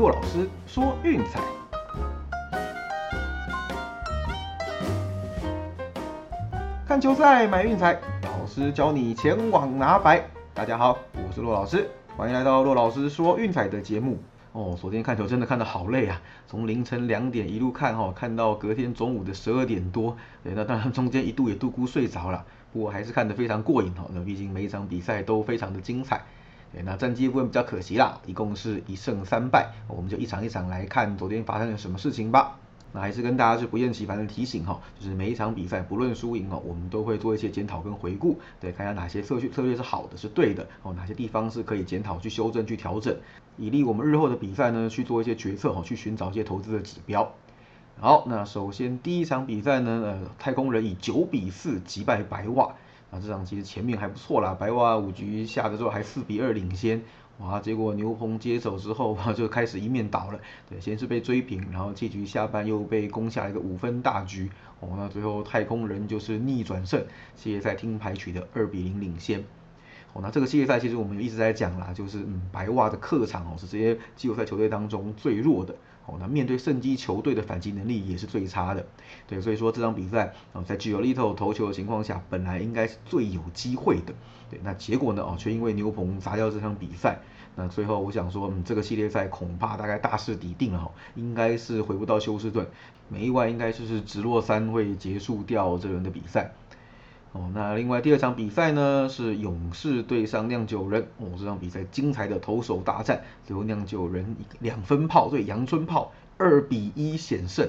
骆老师说运彩。看球赛买运彩，老师教你前往拿白。大家好，我是骆老师，欢迎来到骆老师说运彩的节目。哦，昨天看球真的看得好累啊，从凌晨两点一路看哈，看到隔天中午的十二点多。对，那当然中间一度也度咕睡着了，不过还是看得非常过瘾哈。那毕竟每一场比赛都非常的精彩。对，那战绩部分比较可惜啦，一共是一胜三败。我们就一场一场来看昨天发生了什么事情吧。那还是跟大家是不厌其烦的提醒哈，就是每一场比赛不论输赢哦，我们都会做一些检讨跟回顾，对，看一下哪些策略策略是好的，是对的哦，哪些地方是可以检讨、去修正、去调整，以利我们日后的比赛呢去做一些决策哦，去寻找一些投资的指标。好，那首先第一场比赛呢，呃，太空人以九比四击败白袜，啊这场其实前面还不错啦，白袜五局下的时候还四比二领先。哇！结果牛棚接手之后，就开始一面倒了。对，先是被追平，然后七局下半又被攻下一个五分大局。哦，那最后太空人就是逆转胜，系列赛听牌取得二比零领先。哦，那这个系列赛其实我们一直在讲啦，就是嗯，白袜的客场哦是这些季后赛球队当中最弱的。那面对圣基球队的反击能力也是最差的。对，所以说这场比赛哦，在只有 Little 投球的情况下，本来应该是最有机会的。对，那结果呢？哦，却因为牛棚砸掉这场比赛。那最后我想说，嗯，这个系列赛恐怕大概大势已定了哈，应该是回不到休斯顿，没意外应该就是直落三会结束掉这轮的比赛。哦，那另外第二场比赛呢是勇士对上酿酒人，哦，这场比赛精彩的投手大战，最后酿酒人两分炮对阳春炮二比一险胜。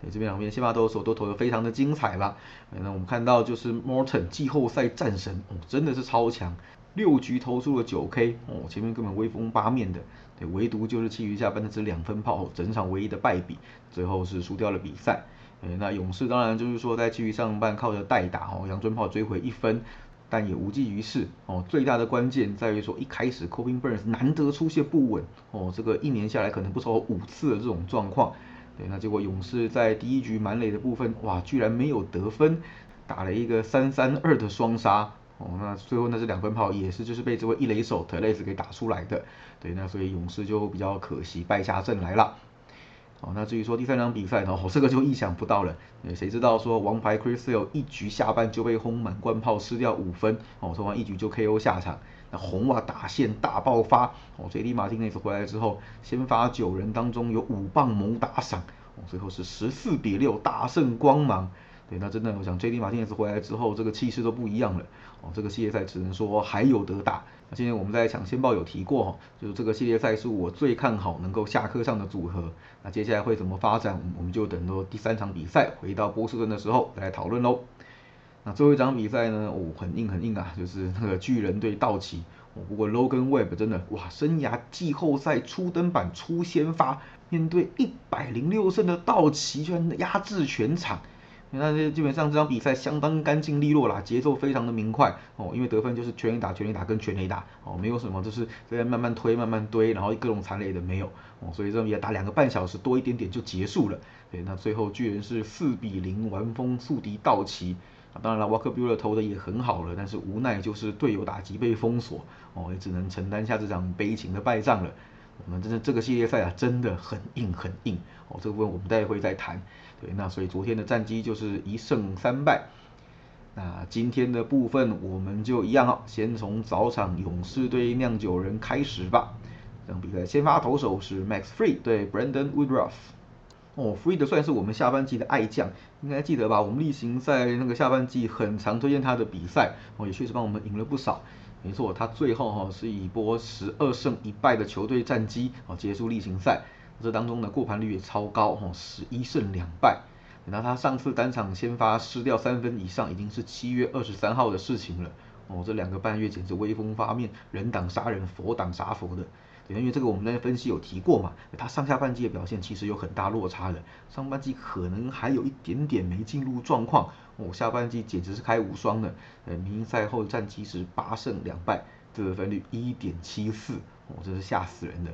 对，这边两边先发投手都投的非常的精彩啦。那我们看到就是 Morton 季后赛战神，哦，真的是超强。六局投出了九 K 哦，前面根本威风八面的，对，唯独就是其余下半的这两分炮，整场唯一的败笔，最后是输掉了比赛。那勇士当然就是说在七局上半靠着代打哦，杨春炮追回一分，但也无济于事哦。最大的关键在于说一开始 Cobin Burns 难得出现不稳哦，这个一年下来可能不超过五次的这种状况，对，那结果勇士在第一局满垒的部分哇，居然没有得分，打了一个三三二的双杀。哦，那最后那是两分炮，也是就是被这位一雷手特雷斯给打出来的，对，那所以勇士就比较可惜败下阵来了。哦，那至于说第三场比赛呢，哦，这个就意想不到了，谁知道说王牌 Chris Sale 一局下半就被轰满贯炮失掉五分，哦，说完一局就 KO 下场。那红袜打线大爆发，哦，J.D. 马丁内斯回来之后，先发九人当中有五棒猛打赏，哦，最后是十四比六大胜光芒。对，那真的，我想 J.D. 马丁也是回来之后，这个气势都不一样了。哦，这个系列赛只能说还有得打。那今天我们在抢先报有提过哈，就是这个系列赛是我最看好能够下课上的组合。那接下来会怎么发展，我们就等到第三场比赛回到波士顿的时候再来讨论喽。那最后一场比赛呢，哦，很硬很硬啊，就是那个巨人对道奇。不过 Logan Webb 真的哇，生涯季后赛初登板初先发，面对一百零六胜的道奇，居然压制全场。那这基本上这场比赛相当干净利落啦，节奏非常的明快哦，因为得分就是全垒打、全垒打跟全垒打哦，没有什么就是在慢慢推、慢慢堆，然后各种残垒的没有哦，所以这场比打两个半小时多一点点就结束了。对，那最后巨人是四比零完封宿敌道奇，当然了 walk Buehler 投的也很好了，但是无奈就是队友打击被封锁哦，也只能承担下这场悲情的败仗了。我们真的这个系列赛啊，真的很硬很硬哦，这个部分我们待会再谈。对，那所以昨天的战绩就是一胜三败。那今天的部分我们就一样哦，先从早场勇士对酿酒人开始吧。这场比赛先发投手是 Max Free 对 Brandon Woodruff。哦，Free 的算是我们下半季的爱将，应该记得吧？我们例行赛那个下半季很常推荐他的比赛，哦，也确实帮我们赢了不少。没错，他最后哈是一波十二胜一败的球队战绩哦结束例行赛。这当中的过盘率也超高，哦，十一胜两败。那他上次单场先发失掉三分以上，已经是七月二十三号的事情了。哦，这两个半月简直威风发面，人挡杀人，佛挡杀佛的。对，因为这个我们那天分析有提过嘛，他上下半季的表现其实有很大落差的。上半季可能还有一点点没进入状况，哦，下半季简直是开无双的。呃，明星赛后战绩是八胜两败，得分率一点七四，哦，真是吓死人的。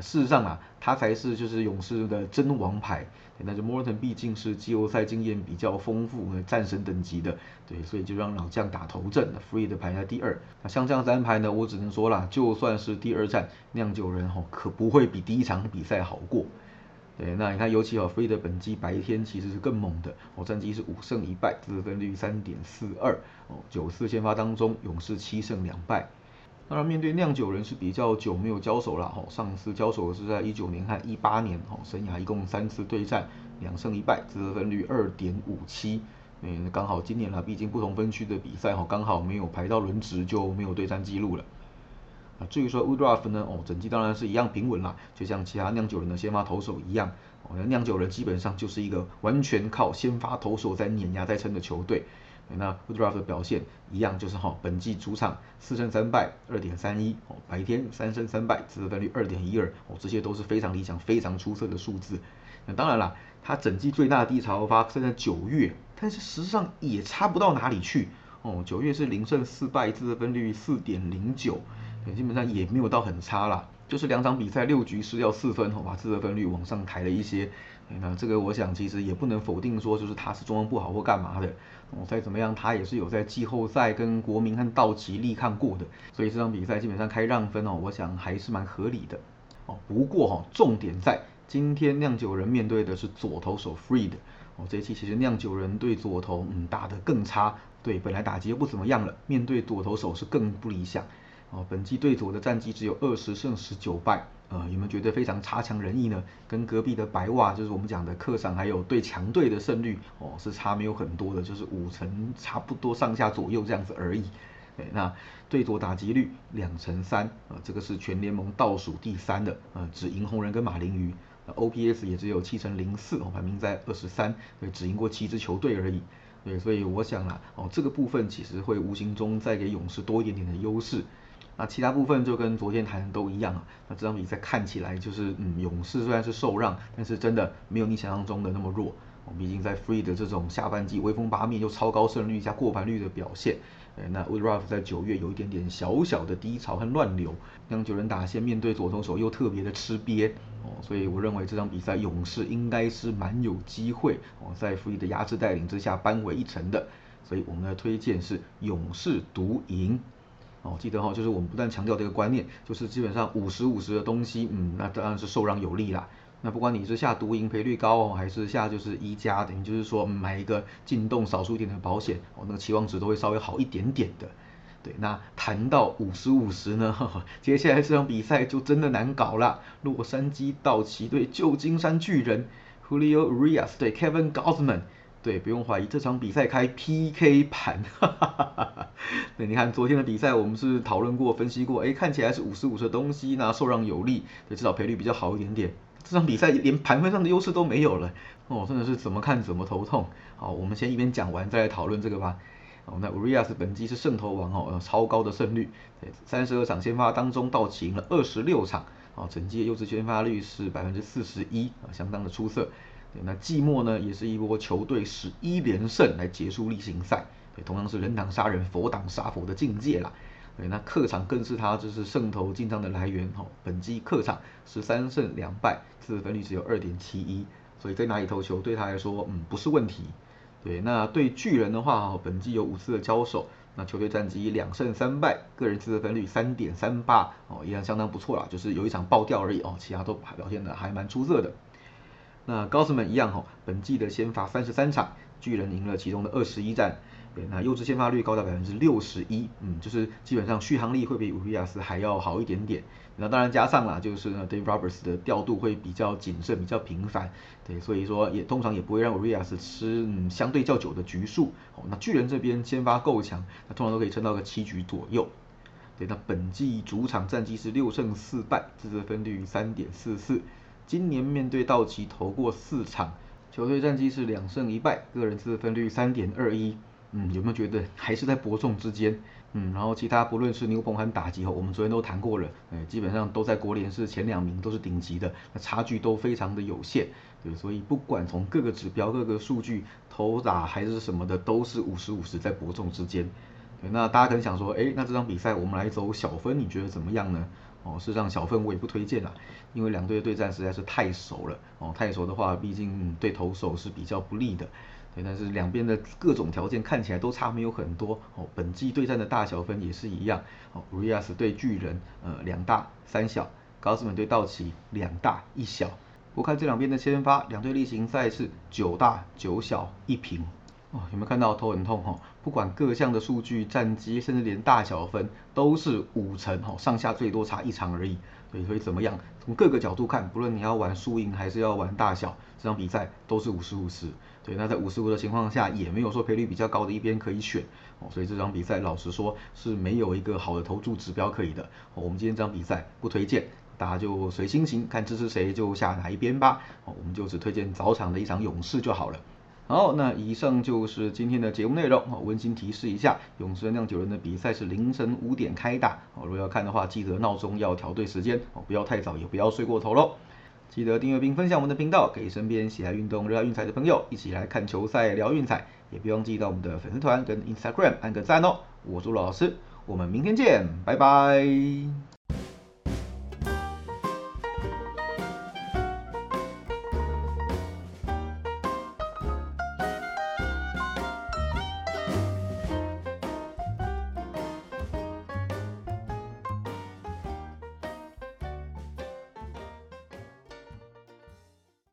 事实上啊，他才是就是勇士的真王牌。那就 Morton 毕竟是季后赛经验比较丰富，战神等级的，对，所以就让老将打头阵。Free 的排在第二。那像这样子安排呢，我只能说啦，就算是第二战，酿酒人吼可不会比第一场比赛好过。对，那你看，尤其哦，Free 的本季白天其实是更猛的，哦，战绩是五胜一败，得分率三点四二，哦，九次先发当中，勇士七胜两败。当然，面对酿酒人是比较久没有交手了，哈，上次交手是在一九年和一八年，哈，生涯一共三次对战，两胜一败，得分率二点五七，嗯，刚好今年啦，毕竟不同分区的比赛，哈，刚好没有排到轮值，就没有对战记录了。啊，至于说 Woodruff 呢，哦，整季当然是一样平稳啦，就像其他酿酒人的先发投手一样，哦，酿酒人基本上就是一个完全靠先发投手在碾压在撑的球队。那 Woodruff 的表现一样，就是哈，本季主场四胜三败，二点三一哦，白天三胜三败，自得分率二点一二哦，这些都是非常理想、非常出色的数字。那当然啦，他整季最大的低潮发生在九月，但是实际上也差不到哪里去哦。九月是零胜四败，自得分率四点零九，也基本上也没有到很差啦，就是两场比赛六局失掉四分，把自得分率往上抬了一些。那这个我想其实也不能否定说就是他是中文不好或干嘛的。哦，再怎么样，他也是有在季后赛跟国民和道奇力抗过的，所以这场比赛基本上开让分哦，我想还是蛮合理的。哦，不过哈，重点在今天酿酒人面对的是左投手 Freed。哦，这一期其实酿酒人对左投嗯打得更差，对，本来打击又不怎么样了，面对左投手是更不理想。哦，本季对佐的战绩只有二十胜十九败。呃，有没有觉得非常差强人意呢？跟隔壁的白袜，就是我们讲的客场，还有对强队的胜率，哦，是差没有很多的，就是五成差不多上下左右这样子而已。对，那对左打击率两成三，啊，这个是全联盟倒数第三的，呃，只赢红人跟马林鱼。OPS 也只有七成零四，哦，排名在二十三，对，只赢过七支球队而已。对，所以我想啦，哦，这个部分其实会无形中再给勇士多一点点的优势。那其他部分就跟昨天谈的都一样啊。那这场比赛看起来就是，嗯，勇士虽然是受让，但是真的没有你想象中的那么弱。毕竟在 Free 的这种下半季威风八面又超高胜率加过盘率的表现，呃那 Woodruff 在九月有一点点小小的低潮和乱流，让九人打线面对左投手又特别的吃瘪哦，所以我认为这场比赛勇士应该是蛮有机会哦，在 Free 的压制带领之下扳回一城的。所以我们的推荐是勇士独赢。哦，记得哈，就是我们不断强调这个观念，就是基本上五十五十的东西，嗯，那当然是受让有利啦。那不管你是下独赢赔率高哦，还是下就是一加，等于就是说买一个进洞少数一点的保险，哦，那个期望值都会稍微好一点点的。对，那谈到五十五十呢，接下来这场比赛就真的难搞了。洛杉矶道奇队旧金山巨人，Julio Urias 对 Kevin Gausman。对，不用怀疑，这场比赛开 PK 盘，哈哈哈哈那你看昨天的比赛，我们是讨论过、分析过，哎，看起来是五十五的东西，那受让有利，对，至少赔率比较好一点点。这场比赛连盘分上的优势都没有了，哦，真的是怎么看怎么头痛。好，我们先一边讲完，再来讨论这个吧。哦，那 Urias 本季是胜投王哦，超高的胜率，三十二场先发当中，到赢了二十六场，哦，整季优质先发率是百分之四十一，啊，相当的出色。那季末呢，也是一波球队十一连胜来结束例行赛。对，同样是人挡杀人，佛挡杀佛的境界啦。对，那客场更是他就是胜投进账的来源。哦，本季客场十三胜两败，自分率只有二点七一，所以在哪里投球对他来说，嗯，不是问题。对，那对巨人的话，哦，本季有五次的交手，那球队战绩两胜三败，个人自得分率三点三八，哦，依然相当不错啦，就是有一场爆掉而已哦，其他都表现的还蛮出色的。那高斯们一样哈，本季的先发三十三场，巨人赢了其中的二十一战，对，那优质先发率高达百分之六十一，嗯，就是基本上续航力会比乌利亚斯还要好一点点。那当然加上了就是呢，Dave Roberts 的调度会比较谨慎，比较频繁，对，所以说也通常也不会让乌利亚斯吃嗯相对较久的局数。哦，那巨人这边先发够强，那通常都可以撑到个七局左右。对，那本季主场战绩是六胜四败，自责分率三点四四。今年面对道奇投过四场，球队战绩是两胜一败，个人自分率三点二一。嗯，有没有觉得还是在伯仲之间？嗯，然后其他不论是牛棚还是打击后，我们昨天都谈过了，哎，基本上都在国联是前两名，都是顶级的，那差距都非常的有限。对，所以不管从各个指标、各个数据，投打还是什么的，都是五十五十在伯仲之间。对，那大家可能想说，哎，那这场比赛我们来走小分，你觉得怎么样呢？哦，事实上小分我也不推荐啦，因为两队的对战实在是太熟了。哦，太熟的话，毕竟对投手是比较不利的。对，但是两边的各种条件看起来都差没有很多。哦，本季对战的大小分也是一样。哦，Rias 对巨人，呃，两大三小；高斯本对道奇，两大一小。不看这两边的先发，两队例行赛是九大九小一平。哦，有没有看到头很痛哈？不管各项的数据、战绩，甚至连大小分都是五成哈，上下最多差一场而已。对，所以怎么样？从各个角度看，不论你要玩输赢还是要玩大小，这场比赛都是五十五十。对，那在五十五的情况下，也没有说赔率比较高的一边可以选。哦，所以这场比赛老实说是没有一个好的投注指标可以的。我们今天这场比赛不推荐，大家就随心情，看支持谁就下哪一边吧。哦，我们就只推荐早场的一场勇士就好了。好，那以上就是今天的节目内容。温馨提示一下，勇士酿酒人的比赛是凌晨五点开打。哦，如果要看的话，记得闹钟要调对时间，哦，不要太早，也不要睡过头喽。记得订阅并分享我们的频道，给身边喜爱运动、热爱运彩的朋友一起来看球赛、聊运彩。也别忘记到我们的粉丝团跟 Instagram 按个赞哦。我是老师，我们明天见，拜拜。